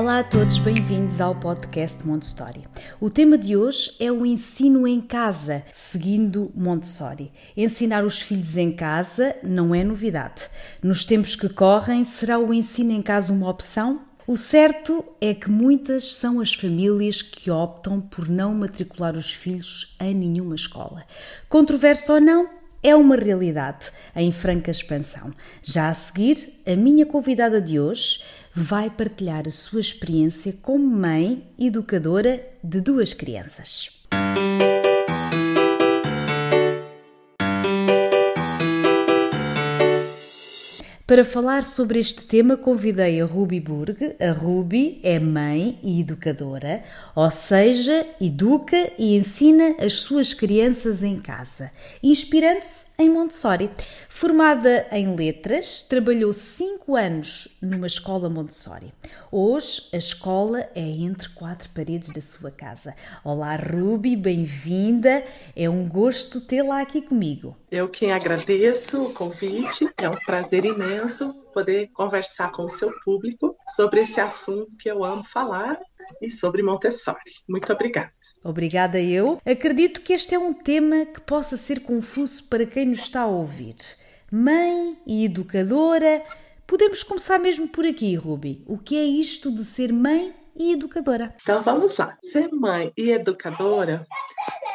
Olá a todos, bem-vindos ao podcast Montessori. O tema de hoje é o ensino em casa, seguindo Montessori. Ensinar os filhos em casa não é novidade. Nos tempos que correm, será o ensino em casa uma opção? O certo é que muitas são as famílias que optam por não matricular os filhos em nenhuma escola. Controverso ou não, é uma realidade em franca expansão. Já a seguir, a minha convidada de hoje vai partilhar a sua experiência como mãe educadora de duas crianças. Para falar sobre este tema, convidei a Ruby Burg. A Ruby é mãe e educadora, ou seja, educa e ensina as suas crianças em casa, inspirando-se em Montessori. Formada em letras, trabalhou cinco anos numa escola Montessori. Hoje, a escola é entre quatro paredes da sua casa. Olá, Ruby, bem-vinda. É um gosto tê-la aqui comigo. Eu quem agradeço o convite. É um prazer imenso poder conversar com o seu público sobre esse assunto que eu amo falar e sobre Montessori. Muito obrigada. Obrigada eu. Acredito que este é um tema que possa ser confuso para quem nos está a ouvir mãe e educadora. Podemos começar mesmo por aqui, Ruby. O que é isto de ser mãe e educadora? Então vamos lá. Ser mãe e educadora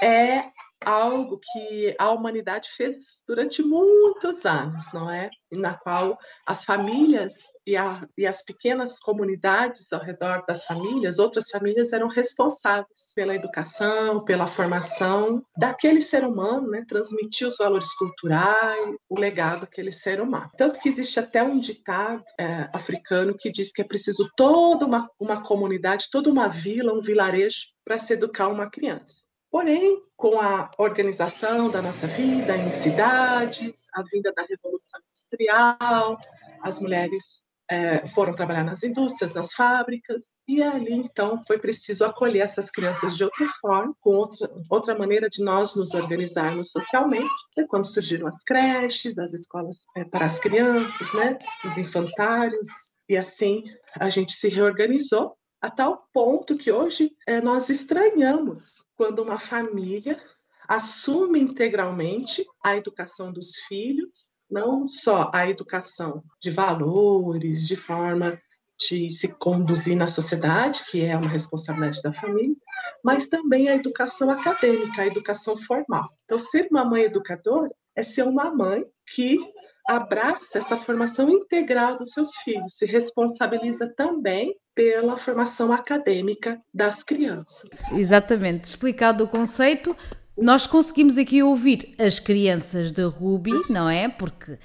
é algo que a humanidade fez durante muitos anos, não é? Na qual as famílias e, a, e, as pequenas comunidades ao redor das famílias, outras famílias eram responsáveis pela educação, pela formação daquele ser humano, né? transmitir os valores culturais, o legado daquele ser humano. Tanto que existe até um ditado é, africano que diz que é preciso toda uma, uma comunidade, toda uma vila, um vilarejo para se educar uma criança. Porém, com a organização da nossa vida em cidades, a vinda da Revolução Industrial, as mulheres é, foram trabalhar nas indústrias, nas fábricas, e ali então foi preciso acolher essas crianças de outra forma, com outra, outra maneira de nós nos organizarmos socialmente. É quando surgiram as creches, as escolas é, para as crianças, né, os infantários, e assim a gente se reorganizou a tal ponto que hoje é, nós estranhamos quando uma família assume integralmente a educação dos filhos, não só a educação de valores, de forma de se conduzir na sociedade, que é uma responsabilidade da família, mas também a educação acadêmica, a educação formal. Então, ser uma mãe educadora é ser uma mãe que abraça essa formação integral dos seus filhos, se responsabiliza também pela formação acadêmica das crianças. Exatamente, explicado o conceito, nós conseguimos aqui ouvir as crianças da Ruby, não é? Porque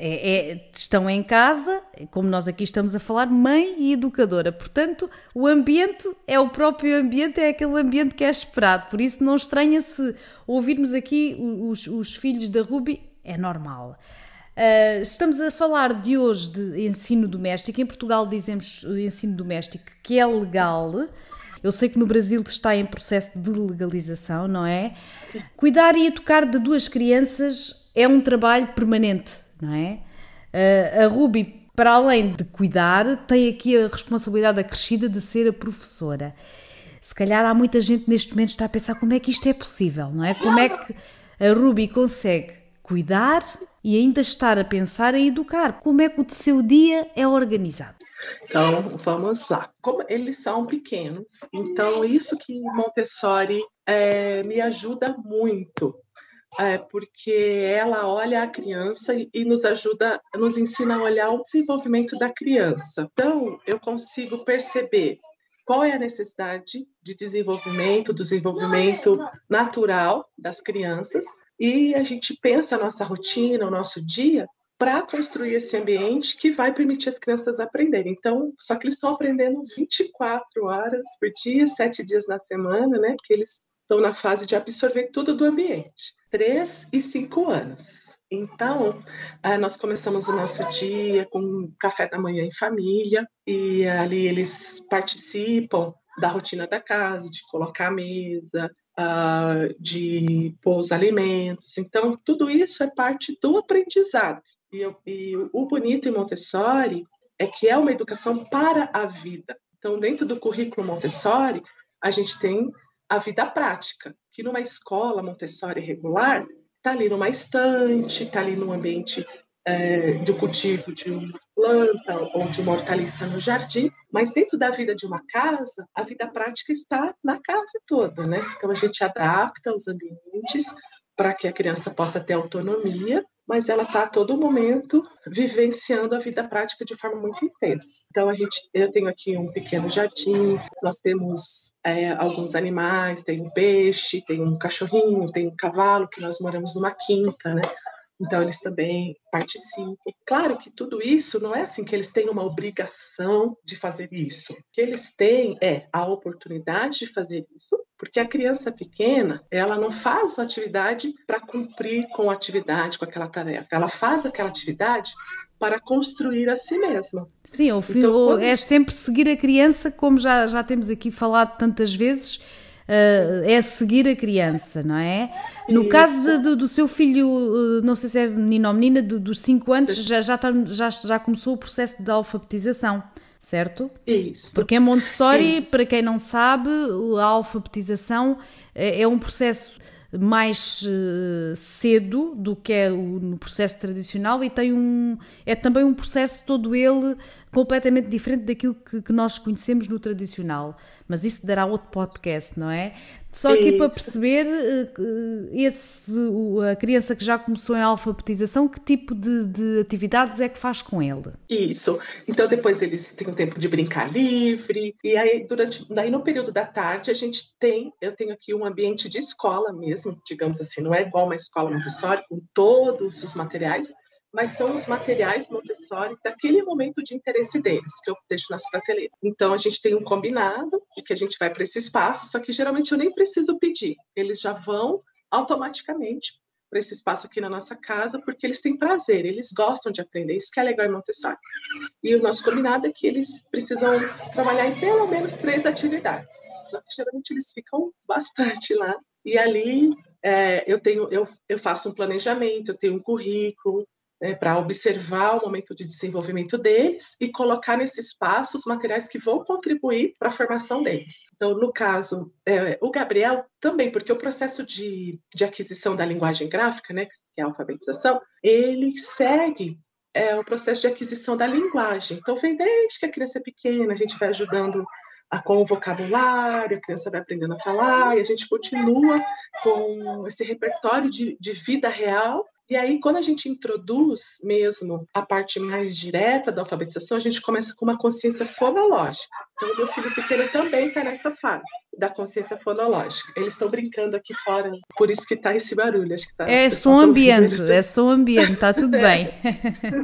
é, é, estão em casa, como nós aqui estamos a falar, mãe e educadora. Portanto, o ambiente é o próprio ambiente, é aquele ambiente que é esperado. Por isso, não estranha se ouvirmos aqui os, os filhos da Ruby, é normal. Uh, estamos a falar de hoje de ensino doméstico. Em Portugal dizemos ensino doméstico que é legal. Eu sei que no Brasil está em processo de legalização, não é? Sim. Cuidar e educar de duas crianças é um trabalho permanente, não é? Uh, a Ruby, para além de cuidar, tem aqui a responsabilidade acrescida de ser a professora. Se calhar há muita gente neste momento que está a pensar como é que isto é possível, não é? Como é que a Ruby consegue cuidar e ainda estar a pensar em educar. Como é que o seu dia é organizado? Então, vamos lá. Como eles são pequenos, então isso que Montessori é, me ajuda muito, é, porque ela olha a criança e, e nos ajuda, nos ensina a olhar o desenvolvimento da criança. Então, eu consigo perceber qual é a necessidade de desenvolvimento, desenvolvimento natural das crianças, e a gente pensa a nossa rotina, o nosso dia, para construir esse ambiente que vai permitir as crianças aprenderem. Então, só que eles estão aprendendo 24 horas por dia, sete dias na semana, né? Porque eles estão na fase de absorver tudo do ambiente. 3 e 5 anos. Então, eh, nós começamos o nosso dia com café da manhã em família, e ali eles participam da rotina da casa, de colocar a mesa, uh, de pôr os alimentos. Então, tudo isso é parte do aprendizado. E, e o bonito em Montessori é que é uma educação para a vida. Então, dentro do currículo Montessori, a gente tem a vida prática, que numa escola Montessori regular, está ali numa estante, está ali num ambiente é, de cultivo de uma planta ou de uma hortaliça no jardim, mas dentro da vida de uma casa, a vida prática está na casa toda, né? Então a gente adapta os ambientes para que a criança possa ter autonomia mas ela está a todo momento vivenciando a vida prática de forma muito intensa. Então a gente, eu tenho aqui um pequeno jardim, nós temos é, alguns animais, tem um peixe, tem um cachorrinho, tem um cavalo que nós moramos numa quinta, né? Então, eles também participam. Claro que tudo isso não é assim que eles têm uma obrigação de fazer isso. O que eles têm é a oportunidade de fazer isso, porque a criança pequena, ela não faz a atividade para cumprir com a atividade, com aquela tarefa. Ela faz aquela atividade para construir a si mesma. Sim, o fim, então, é sempre seguir a criança, como já, já temos aqui falado tantas vezes uh, é seguir a criança, não é? No caso de, do, do, seu filho, uh, não sei se é menino ou menina, do, dos 5 anos, já, já, tá, já, já começou o processo de alfabetização certo? Isso. Porque em Montessori, Isso. para quem não sabe, a alfabetização é, é um processo mais uh, cedo do que é o no processo tradicional e tem um é também um processo todo ele completamente diferente daquilo que, que nós conhecemos no tradicional mas isso dará outro podcast, não é? Só aqui para perceber, eh, esse, a criança que já começou em alfabetização, que tipo de, de, atividades é que faz com ele? Isso. Então depois eles têm um tempo de brincar livre, e aí durante, daí no período da tarde a gente tem, eu tenho aqui um ambiente de escola mesmo, digamos assim, não é igual uma escola Montessori com todos os materiais, mas são os materiais Montessori daquele momento de interesse deles, que eu deixo nas prateleiras. Então, a gente tem um combinado de que a gente vai para esse espaço, só que geralmente eu nem preciso pedir, eles já vão automaticamente para esse espaço aqui na nossa casa, porque eles têm prazer, eles gostam de aprender, isso que é legal em Montessori. E o nosso combinado é que eles precisam trabalhar em pelo menos três atividades, só que geralmente eles ficam bastante lá. E ali é, eu tenho, eu, eu faço um planejamento, eu tenho um currículo, né, para observar o momento de desenvolvimento deles e colocar nesse espaço os materiais que vão contribuir para a formação deles. Então, no caso, é, o Gabriel também, porque o processo de, de aquisição da linguagem gráfica, né, que é a alfabetização, ele segue é, o processo de aquisição da linguagem. Então, vem desde que a criança é pequena, a gente vai ajudando a, com o vocabulário, a criança vai aprendendo a falar, e a gente continua com esse repertório de, de vida real e aí, quando a gente introduz mesmo a parte mais direta da alfabetização, a gente começa com uma consciência fonológica. Então, meu filho pequeno também está nessa fase da consciência fonológica. Eles estão brincando aqui fora, por isso que está esse barulho. Acho que tá, é som ambiente, é som ambiente, está tudo é. bem.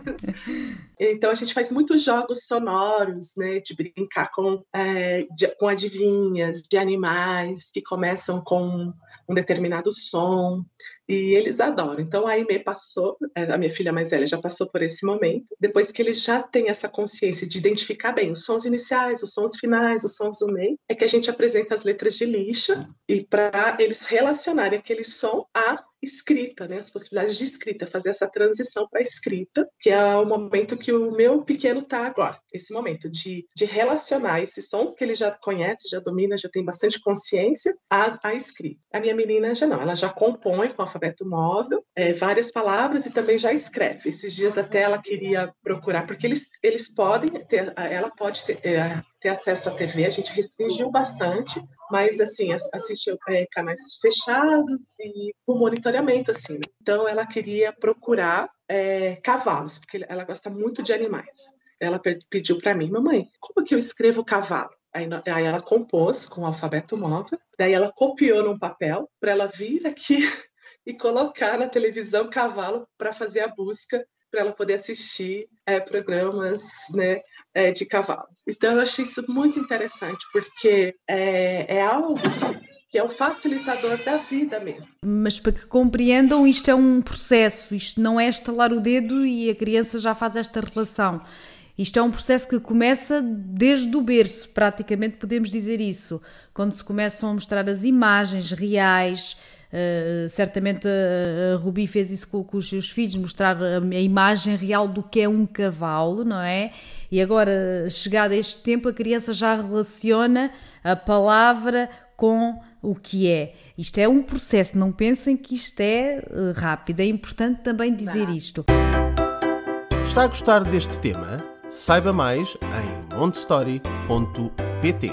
então, a gente faz muitos jogos sonoros, né, de brincar com, é, de, com adivinhas de animais que começam com um determinado som e eles adoram. Então a Aimee passou, é, a minha filha mais velha já passou por esse momento, depois que eles já têm essa consciência de identificar bem os sons iniciais, os sons finais, os sons do meio, é que a gente apresenta as letras de lixa e para eles relacionarem aquele som a escrita, né? As possibilidades de escrita, fazer essa transição para a escrita, que é o momento que o meu pequeno está agora. Esse momento de, de relacionar esses sons que ele já conhece, já domina, já tem bastante consciência, à, à escrita. A minha menina já não, ela já compõe com alfabeto móvel é, várias palavras e também já escreve. Esses dias até ela queria procurar, porque eles, eles podem ter, ela pode ter, é, ter acesso à TV, a gente restringiu bastante, mas assim, assistiu é, canais fechados e por monitoramento, assim. Né? Então ela queria procurar é, cavalos, porque ela gosta muito de animais. Ela pediu para mim, mamãe, como que eu escrevo cavalo? Aí, aí, ela compôs com o alfabeto móvel, daí ela copiou num papel para ela vir aqui e colocar na televisão cavalo para fazer a busca para ela poder assistir é, programas né, é, de cavalos. Então, eu achei isso muito interessante, porque é, é algo que é o facilitador da vida mesmo. Mas para que compreendam, isto é um processo, isto não é estalar o dedo e a criança já faz esta relação. Isto é um processo que começa desde o berço, praticamente podemos dizer isso. Quando se começam a mostrar as imagens reais, uh, certamente a, a Rubi fez isso com, com, os seus filhos, mostrar a, a, imagem real do que é um cavalo, não é? E agora, chegado a este tempo, a criança já relaciona a palavra com o que é. Isto é um processo, não pensem que isto é uh, rápido, é importante também dizer isto. Está a gostar deste tema? Saiba mais em montestory.pt.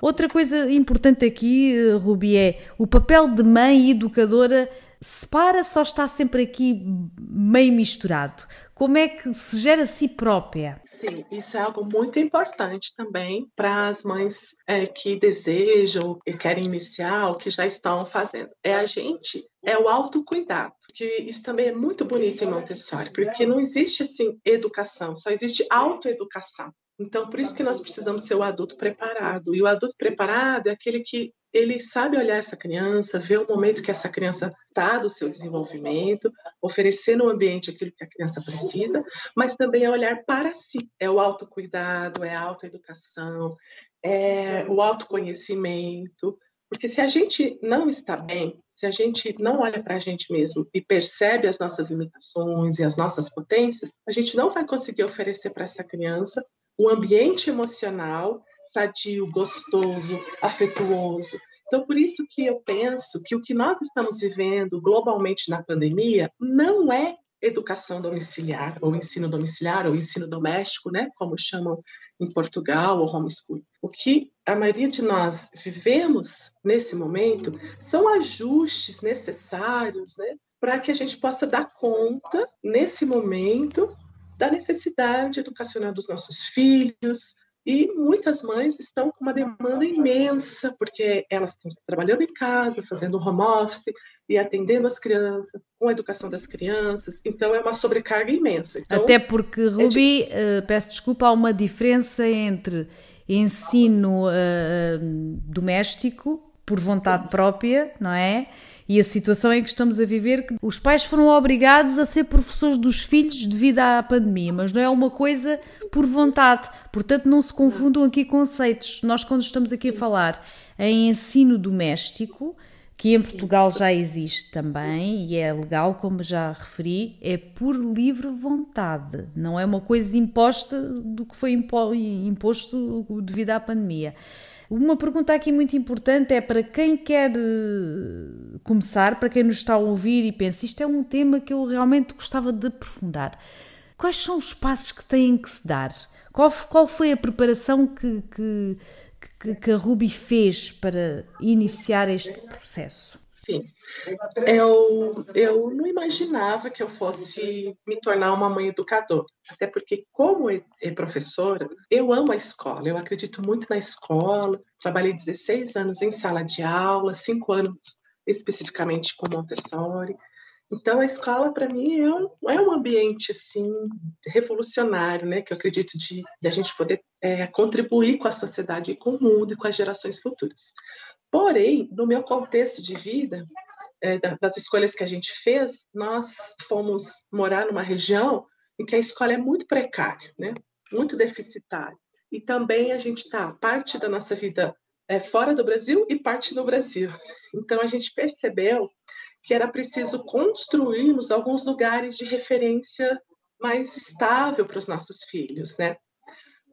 Outra coisa importante aqui, Rubi, é o papel de mãe e educadora separa só está sempre aqui meio misturado. Como é que se gera a si própria? Sim, isso é algo muito importante também para as mães é, que desejam e querem iniciar, ou que já estão fazendo. É a gente, é o autocuidado. Que isso também é muito bonito em Montessori, porque não existe assim educação, só existe autoeducação. Então, por isso que nós precisamos ser o adulto preparado. E o adulto preparado é aquele que ele sabe olhar essa criança, ver o momento que essa criança está do seu desenvolvimento, oferecer no ambiente aquilo que a criança precisa, mas também é olhar para si. É o autocuidado, é a autoeducação, é o autoconhecimento. Porque se a gente não está bem, se a gente não olha para a gente mesmo e percebe as nossas limitações e as nossas potências, a gente não vai conseguir oferecer para essa criança um ambiente emocional sadio, gostoso, afetuoso. Então, por isso que eu penso que o que nós estamos vivendo globalmente na pandemia não é educação domiciliar, ou ensino domiciliar, ou ensino doméstico, né, como chamam em Portugal, ou homeschool. O que a maioria de nós vivemos nesse momento são ajustes necessários, né, para que a gente possa dar conta, nesse momento, da necessidade educacional dos nossos filhos, e muitas mães estão com uma demanda imensa, porque elas estão trabalhando em casa, fazendo home office e atendendo as crianças, com a educação das crianças. Então, é uma sobrecarga imensa. Então, Até porque, é Ruby, é de... uh, peço desculpa, há uma diferença entre ensino uh, doméstico, por vontade própria, não é? E a situação em que estamos a viver, que os pais foram obrigados a ser professores dos filhos devido à pandemia, mas não é uma coisa por vontade. Portanto, não se confundam aqui conceitos. Nós, quando estamos aqui a falar em ensino doméstico, que em Portugal já existe também e é legal, como já referi, é por livre vontade, não é uma coisa imposta do que foi imposto devido à pandemia. Uma pergunta aqui muito importante é para quem quer eh, começar, para quem nos está a ouvir e pensa, isto é um tema que eu realmente gostava de aprofundar. Quais são os passos que têm que se dar? Qual, qual foi a preparação que, que, que, que a Ruby fez para iniciar este processo? Sim. Eu, eu não imaginava que eu fosse me tornar uma mãe educadora. Até porque, como professora, eu amo a escola. Eu acredito muito na escola. Trabalhei 16 anos em sala de aula, 5 anos especificamente com Montessori. Então, a escola, para mim, é um, é um ambiente assim revolucionário, né? Que eu acredito de, de a gente poder é, contribuir com a sociedade, com o mundo e com as gerações futuras. Porém, no meu contexto de vida, é, das escolhas que a gente fez, nós fomos morar numa região em que a escola é muito precária, né? muito deficitária. E também a gente está, parte da nossa vida é fora do Brasil e parte no Brasil. Então a gente percebeu que era preciso construirmos alguns lugares de referência mais estável para os nossos filhos, né?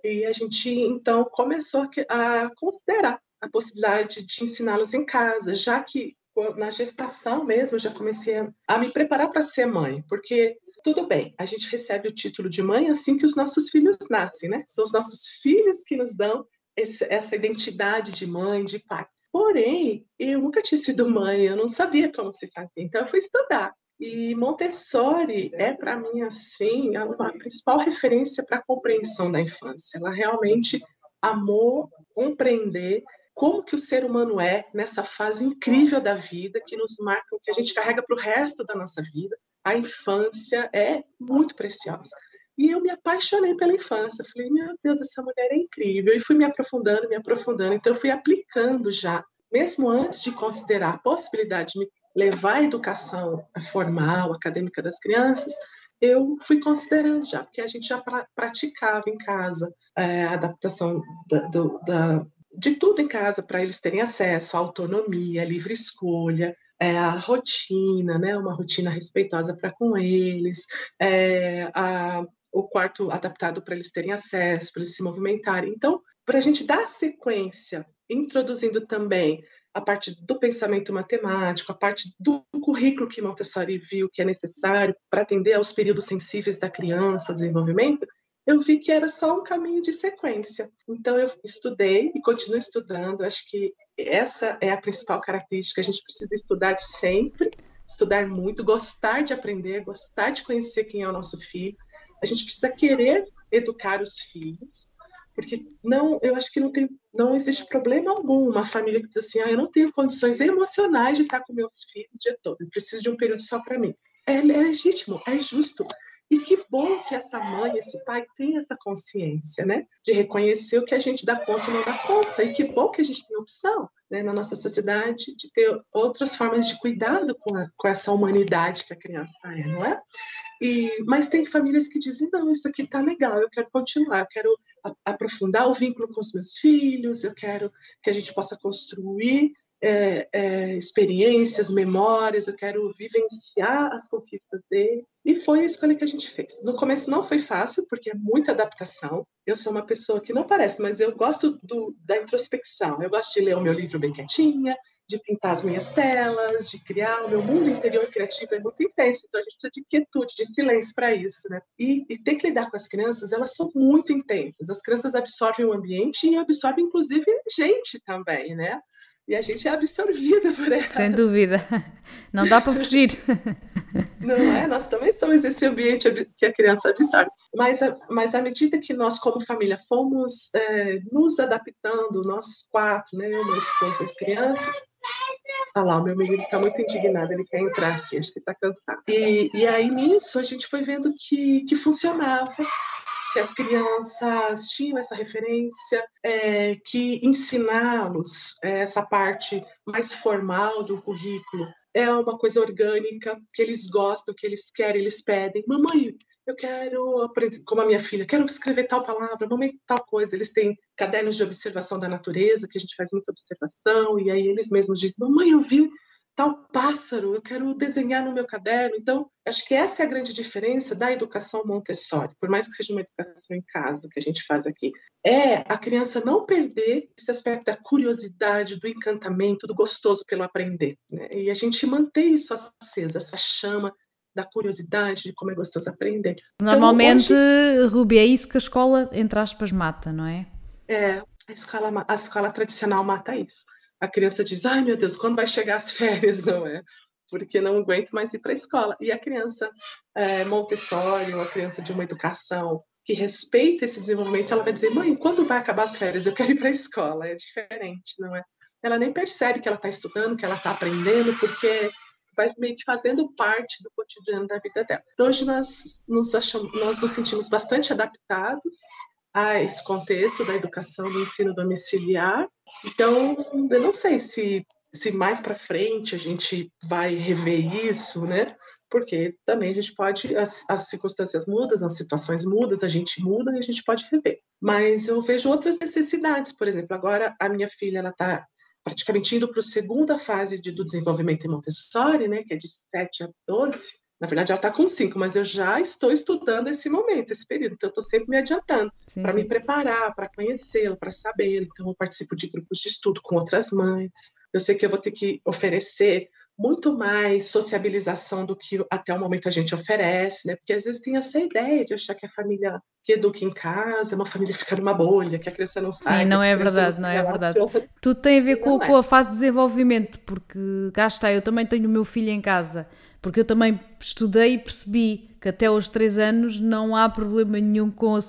E a gente então começou a considerar a possibilidade de ensiná-los em casa, já que na gestação mesmo já comecei a me preparar para ser mãe, porque tudo bem, a gente recebe o título de mãe assim que os nossos filhos nascem, né? São os nossos filhos que nos dão esse, essa identidade de mãe, de pai. Porém, eu nunca tinha sido mãe, eu não sabia como se fazia, então eu fui estudar. E Montessori é, para mim, assim, a principal referência para a compreensão da infância. Ela realmente amou compreender como que o ser humano é nessa fase incrível da vida que nos marca, que a gente carrega para o resto da nossa vida. A infância é muito preciosa. E eu me apaixonei pela infância. Falei, meu Deus, essa mulher é incrível. E fui me aprofundando, me aprofundando. Então, eu fui aplicando já, mesmo antes de considerar a possibilidade de me levar a educação formal, acadêmica das crianças, eu fui considerando já, porque a gente já pra, praticava em casa é, a adaptação da, do, da, de tudo em casa para eles terem acesso autonomia, livre escolha, é, a rotina, né, uma rotina respeitosa para com eles, é, a, o quarto adaptado para eles terem acesso, para eles se movimentarem. Então, para a gente dar sequência, introduzindo também a parte do pensamento matemático, a parte do currículo que Montessori viu que é necessário para atender aos períodos sensíveis da criança, ao desenvolvimento, eu vi que era só um caminho de sequência. Então eu estudei e continuo estudando. Acho que essa é a principal característica. A gente precisa estudar sempre, estudar muito, gostar de aprender, gostar de conhecer quem é o nosso filho. A gente precisa querer educar os filhos porque não, eu acho que não tem, não existe problema algum uma família que diz assim, ah, eu não tenho condições emocionais de estar com meus filhos o dia todo, eu preciso de um período só para mim. É, é, legítimo, é justo. E que bom que essa mãe, esse pai tem essa consciência, né? De reconhecer o que a gente dá conta e não dá conta. E que bom que a gente tem opção, né, na nossa sociedade, de ter outras formas de cuidado com, a, com essa humanidade que a criança é, não é? E, mas tem famílias que dizem, não, isso aqui tá legal, eu quero continuar, eu quero aprofundar o vínculo com os meus filhos, eu quero que a gente possa construir é, é, experiências, memórias, eu quero vivenciar as conquistas dele. E foi a escolha que a gente fez. No começo não foi fácil, porque é muita adaptação. Eu sou uma pessoa que não parece, mas eu gosto do, da introspecção. Eu gosto de ler o meu livro bem quietinha, de pintar as minhas telas, de criar. O meu mundo interior criativo é muito intenso, então a gente precisa de quietude, de silêncio para isso, né? E, e ter que lidar com as crianças, elas são muito intensas. As crianças absorvem o ambiente e absorvem, inclusive, gente também, né? E a gente é absorvida por ela. Sem dúvida. Não dá para fugir. Não é? Nós também somos esse ambiente que a criança absorve. Mas, mas à medida que nós, como família, fomos é, nos adaptando, nós quatro, né, eu, meu esposo e as crianças, ah lá, o meu menino está muito indignado, ele quer entrar aqui, acho que está cansado. E, e aí nisso a gente foi vendo que, que funcionava, que as crianças tinham essa referência, é, que ensiná-los é, essa parte mais formal do currículo é uma coisa orgânica, que eles gostam, que eles querem, eles pedem. Mamãe, eu quero aprender, como a minha filha, quero escrever tal palavra, mamãe, tal coisa. Eles têm cadernos de observação da natureza, que a gente faz muita observação, e aí eles mesmos dizem, mamãe, eu vi tal pássaro, eu quero desenhar no meu caderno. Então, acho que essa é a grande diferença da educação Montessori, por mais que seja uma educação em casa que a gente faz aqui, é a criança não perder esse aspecto da curiosidade, do encantamento, do gostoso pelo aprender. Né? E a gente mantém isso aceso, essa chama da curiosidade de como é gostoso aprender. Então, Normalmente, então, hoje... Rubi, é isso que a escola, entre aspas, mata, não é? É, a escola, a escola tradicional mata isso a criança diz: ai meu Deus, quando vai chegar as férias, não é? Porque não aguento mais ir para a escola. E a criança é, Montessori, ou a criança de uma educação que respeita esse desenvolvimento, ela vai dizer: mãe, quando vai acabar as férias? Eu quero ir para a escola. É diferente, não é? Ela nem percebe que ela está estudando, que ela está aprendendo, porque vai meio que fazendo parte do cotidiano da vida dela. Então, hoje nós nos, achamos, nós nos sentimos bastante adaptados a esse contexto da educação do ensino domiciliar então, eu não sei se, se mais para frente a gente vai rever isso, né? Porque também a gente pode, as, as circunstâncias mudam, as situações mudam, a gente muda e a gente pode rever. Mas eu vejo outras necessidades, por exemplo, agora a minha filha ela está praticamente indo para a segunda fase de, do desenvolvimento em Montessori, né? Que é de 7 a 12. Na verdade, ela está com cinco, mas eu já estou estudando esse momento, esse período. Então, eu estou sempre me adiantando para me preparar, para conhecê-lo, para sabê-lo. Então, eu participo de grupos de estudo com outras mães. Eu sei que eu vou ter que oferecer muito mais sociabilização do que até o momento a gente oferece, né? Porque às vezes tem essa ideia de achar que a família que educa em casa é uma família que fica numa bolha, que a criança não sai. Sim, não é verdade, não, não é verdade. Tudo tem a ver com, é. com, a fase de desenvolvimento, porque cá está, eu também tenho o meu filho em casa porque eu também estudei e percebi que até aos 3 anos não há problema nenhum com a,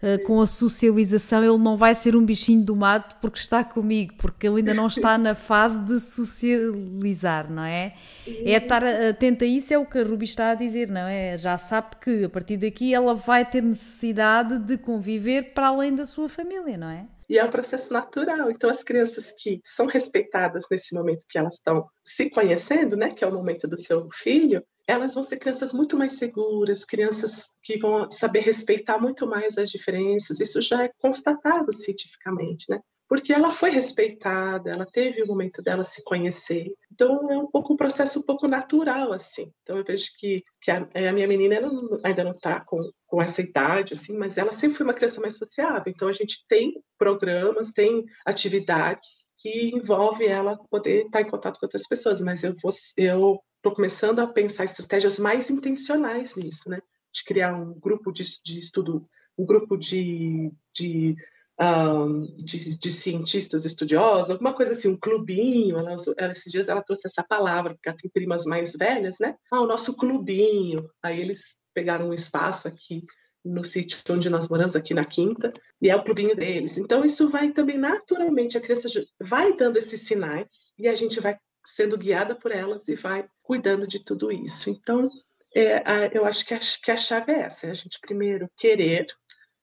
eh, com a socialização, ele não vai ser um bichinho do mato porque está comigo, porque ele ainda não está na fase de socializar, não é? É estar atenta a isso, é o que a Ruby está a dizer, não é? Já sabe que a partir daqui ela vai ter necessidade de conviver para além da sua família, não é? E é um processo natural. Então, as crianças que são respeitadas nesse momento que elas estão se conhecendo, né, que é o momento do seu filho, elas vão ser crianças muito mais seguras, crianças que vão saber respeitar muito mais as diferenças. Isso já é constatado cientificamente, né? Porque ela foi respeitada, ela teve o momento dela se conhecer. Então é um pouco um processo um pouco natural assim. Então eu vejo que, que a, a minha menina ainda não está com, com essa idade assim, mas ela sempre foi uma criança mais sociável. Então a gente tem programas, tem atividades que envolve ela poder estar em contato com outras pessoas, mas eu vou eu estou começando a pensar estratégias mais intencionais nisso, né? De criar um grupo de, de estudo, um grupo de, de, um, de, de, cientistas estudiosos, alguma coisa assim, um clubinho. Ela, ela, esses dias ela trouxe essa palavra, porque ela tem primas mais velhas, né? Ah, o nosso clubinho. Aí eles pegaram um espaço aqui no sítio onde nós moramos, aqui na Quinta, e é o clubinho deles. Então, isso vai também naturalmente, a criança vai dando esses sinais e a gente vai sendo guiada por elas e vai cuidando de tudo isso. Então, é, a, eu acho que a, que a chave é essa: é a gente primeiro querer,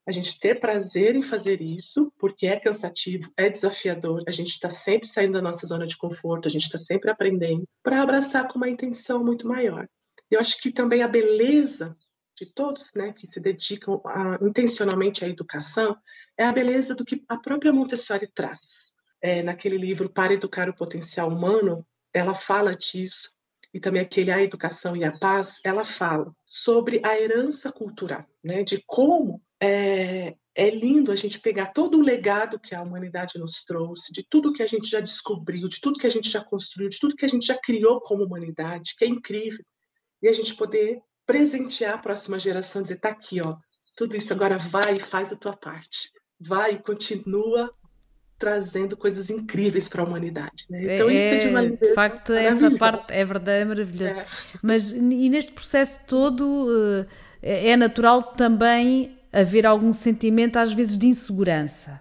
a gente ter prazer em fazer isso, porque é cansativo, é desafiador, a gente está sempre saindo da nossa zona de conforto, a gente está sempre aprendendo, para abraçar com uma intenção muito maior. Eu acho que também a beleza de todos né, que se dedicam a, intencionalmente à educação é a beleza do que a própria Montessori traz. É, naquele livro Para Educar o Potencial Humano, ela fala disso, e também aquele A Educação e a Paz, ela fala sobre a herança cultural, né, de como é, é lindo a gente pegar todo o legado que a humanidade nos trouxe, de tudo que a gente já descobriu, de tudo que a gente já construiu, de tudo que a gente já criou como humanidade, que é incrível, e a gente poder presentear a próxima geração, dizer, tá aqui, ó, tudo isso agora vai e faz a tua parte. Vai e continua trazendo coisas incríveis para a humanidade. Né? Então, é, isso é de uma De facto, essa parte é verdade, é maravilhoso. É. Mas e neste processo todo eh, é natural também haver algum sentimento, às vezes, de insegurança.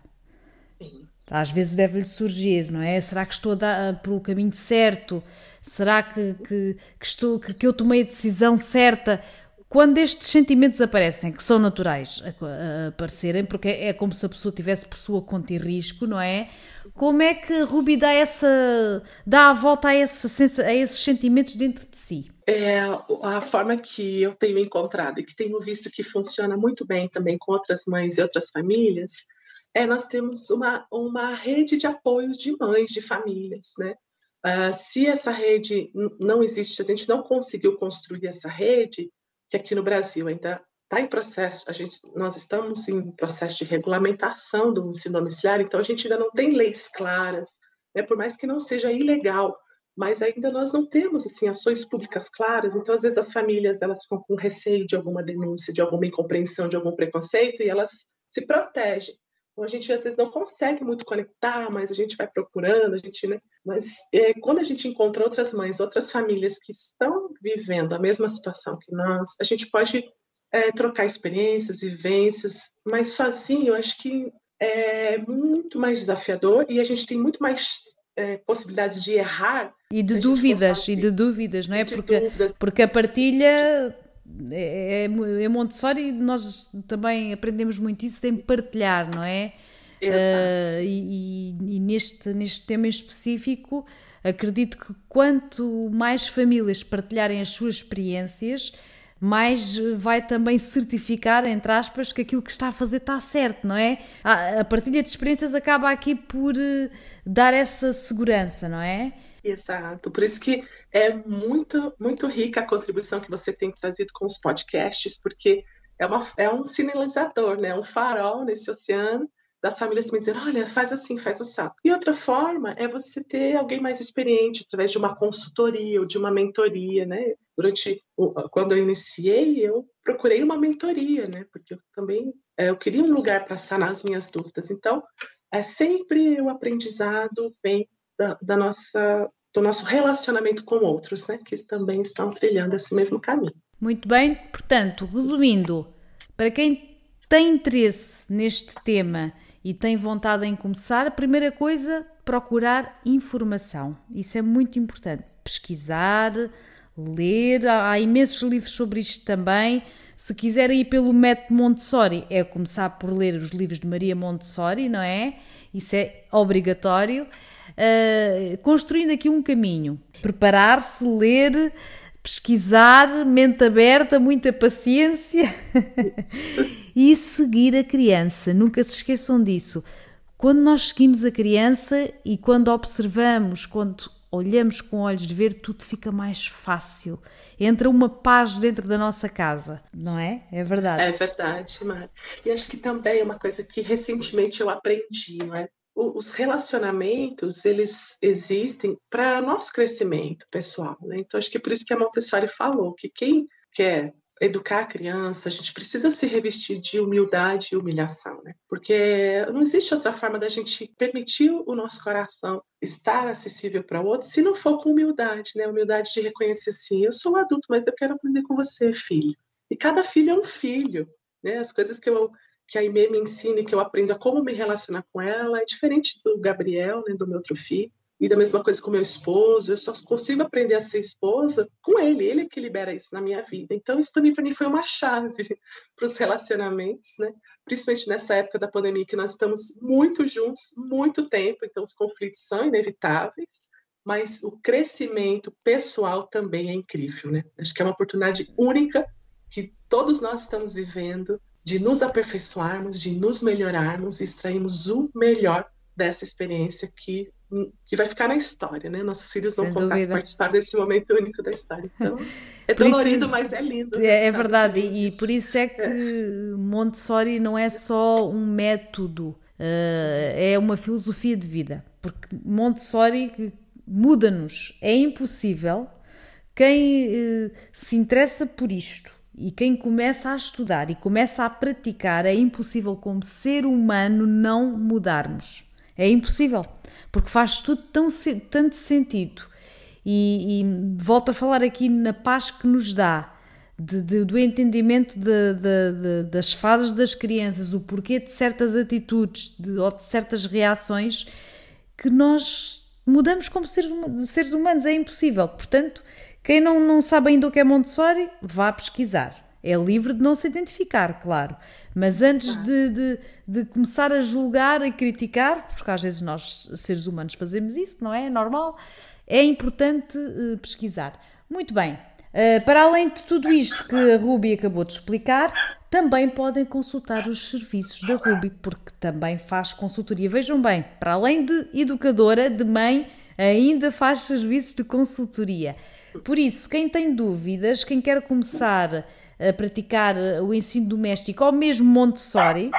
Sim. Às vezes deve-lhe surgir, não é? Será que estou a dar pelo caminho certo? Será que, que, que, estou, que, que eu tomei a decisão certa? Quando estes sentimentos aparecem, que são naturais a, a aparecerem, porque é, como se a pessoa tivesse por sua conta e risco, não é? Como é que Ruby dá essa dá a volta a, essa, a esses sentimentos dentro de si? É a forma que eu tenho encontrado e que tenho visto que funciona muito bem também com outras mães e outras famílias é nós temos uma, uma rede de apoio de mães, de famílias, né? Uh, se essa rede não existe, a gente não conseguiu construir essa rede, que aqui no Brasil ainda está em processo, a gente, nós estamos em processo de regulamentação do ensino domiciliar, então a gente ainda não tem leis claras, né, por mais que não seja ilegal, mas ainda nós não temos assim ações públicas claras, então às vezes as famílias elas ficam com receio de alguma denúncia, de alguma incompreensão, de algum preconceito e elas se protegem. Então a gente às vezes não consegue muito conectar, mas a gente vai procurando, a gente, né? Mas é, quando a gente encontra outras mães, outras famílias que estão vivendo a mesma situação que nós, a gente pode é, trocar experiências, vivências, mas sozinho eu acho que é muito mais desafiador e a gente tem muito mais é, possibilidades de errar. E de dúvidas, e de dúvidas, não é? Porque, dúvidas. porque a partilha é, é, é Montessori nós também aprendemos muito isso em partilhar, não é? Uh, e, e, neste, neste tema em específico, acredito que quanto mais famílias partilharem as suas experiências, mais vai também certificar, entre aspas, que aquilo que está a fazer está certo, não é? A, partilha de experiências acaba aqui por uh, dar essa segurança, não é? Exato. Por isso que é muito, muito rica a contribuição que você tem trazido com os podcasts, porque é, uma, é um sinalizador, né? um farol nesse oceano das famílias também dizendo, olha, faz assim, faz assim. E outra forma é você ter alguém mais experiente através de uma consultoria ou de uma mentoria, né? Durante quando eu iniciei, eu procurei uma mentoria, né? Porque eu também é, eu queria um lugar para sanar as minhas dúvidas. Então, é sempre o aprendizado vem da, da nossa do nosso relacionamento com outros, né, que também estão trilhando esse mesmo caminho. Muito bem, portanto, resumindo, para quem tem interesse neste tema e tem vontade em começar, a primeira coisa, procurar informação. Isso é muito importante. Pesquisar, ler, há imensos livros sobre isto também. Se quiserem ir pelo método Montessori, é começar por ler os livros de Maria Montessori, não é? Isso é obrigatório. Uh, construindo aqui um caminho. Preparar-se, ler, pesquisar, mente aberta, muita paciência e seguir a criança. Nunca se esqueçam disso. Quando nós seguimos a criança e quando observamos, quando olhamos com olhos de ver, tudo fica mais fácil. Entra uma paz dentro da nossa casa, não é? É verdade. É verdade, Mari. E acho que também é uma coisa que recentemente eu aprendi, não é? Os relacionamentos eles existem para nosso crescimento pessoal, né? Então acho que é por isso que a Montessori falou que quem quer educar a criança, a gente precisa se revestir de humildade e humilhação, né? Porque não existe outra forma da gente permitir o nosso coração estar acessível para o outro se não for com humildade, né? Humildade de reconhecer assim, eu sou um adulto, mas eu quero aprender com você, filho. E cada filho é um filho, né? As coisas que eu que a Aimee me ensine, que eu aprendo a como me relacionar com ela, é diferente do Gabriel, né, do meu outro filho. E da mesma coisa com meu esposo, eu só consigo aprender a ser esposa com ele, ele é que libera isso na minha vida. Então, isso também para mim foi uma chave para os relacionamentos, né? Principalmente nessa época da pandemia, que nós estamos muito juntos, muito tempo, então os conflitos são inevitáveis, mas o crescimento pessoal também é incrível, né? Acho que é uma oportunidade única que todos nós estamos vivendo de nos aperfeiçoarmos, de nos melhorarmos e extrairmos o melhor dessa experiência que, que vai ficar na história, né? Nossos filhos vão contar, participar desse momento único da história. Então, é dolorido, isso, mas é lindo. É, é verdade, e, por isso é que é. Montessori não é só um método, uh, é uma filosofia de vida. Porque Montessori muda-nos. É impossível quem uh, se interessa por isto e quem começa a estudar e começa a praticar, é impossível, como ser humano, não mudarmos. É impossível, porque faz tudo tão, tanto sentido. E, e volto a falar aqui na paz que nos dá, de, de, do entendimento de, das fases das crianças, o porquê de certas atitudes ou de certas reações, que nós mudamos como seres, seres humanos. É impossível. Portanto, quem não, não sabe ainda o que é Montessori, vá pesquisar. É livre de não se identificar, claro. Mas antes de, de, de, começar a julgar e criticar, porque às vezes nós, seres humanos, fazemos isso, não é? É normal. É importante uh, pesquisar. Muito bem. Uh, para além de tudo isto que a Ruby acabou de explicar, também podem consultar os serviços da Ruby, porque também faz consultoria. Vejam bem, para além de educadora, de mãe, ainda faz serviços de consultoria. Por isso, quem tem dúvidas, quem quer começar a praticar o ensino doméstico ou mesmo Montessori.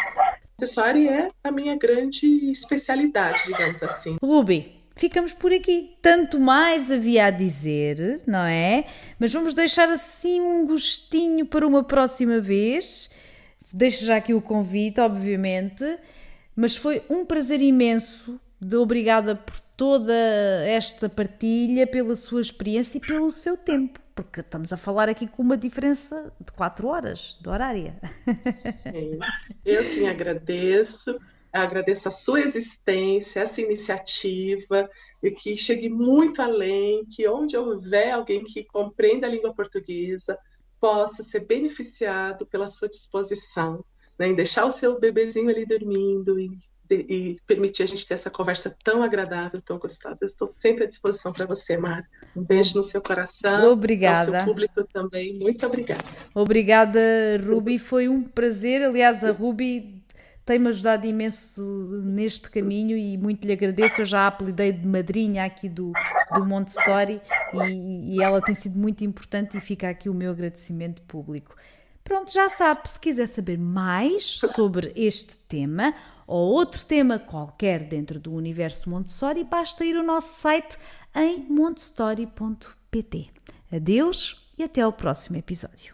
Montessori é a minha grande especialidade, digamos assim. Ruby, ficamos por aqui. Tanto mais havia a dizer, não é? Mas vamos deixar assim um gostinho para uma próxima vez. Deixo já aqui o convite, obviamente. Mas foi um prazer imenso. De obrigada por toda esta partilha, pela sua experiência e pelo seu tempo, porque estamos a falar aqui com uma diferença de 4 horas de horária. Sim, eu que agradeço, agradeço a sua existência, essa iniciativa, e que chegue muito além, que onde houver alguém que compreenda a língua portuguesa, possa ser beneficiado pela sua disposição, né, em deixar o seu bebezinho ali dormindo e e permitir a gente ter essa conversa tão agradável, tão gostosa. Eu estou sempre à disposição para você, Mara. Um beijo no seu coração. Obrigada. Ao seu público também. Muito obrigada. Obrigada, Ruby. Foi um prazer. Aliás, a Ruby tem-me ajudado imenso neste caminho e muito lhe agradeço. Eu já a apelidei de madrinha aqui do, do Montessori e, e ela tem sido muito importante e fica aqui o meu agradecimento público. Pronto, já sabe, se quiser saber mais sobre este tema ou outro tema qualquer dentro do universo Montessori, basta ir ao nosso site em montessori.pt. Adeus e até ao próximo episódio.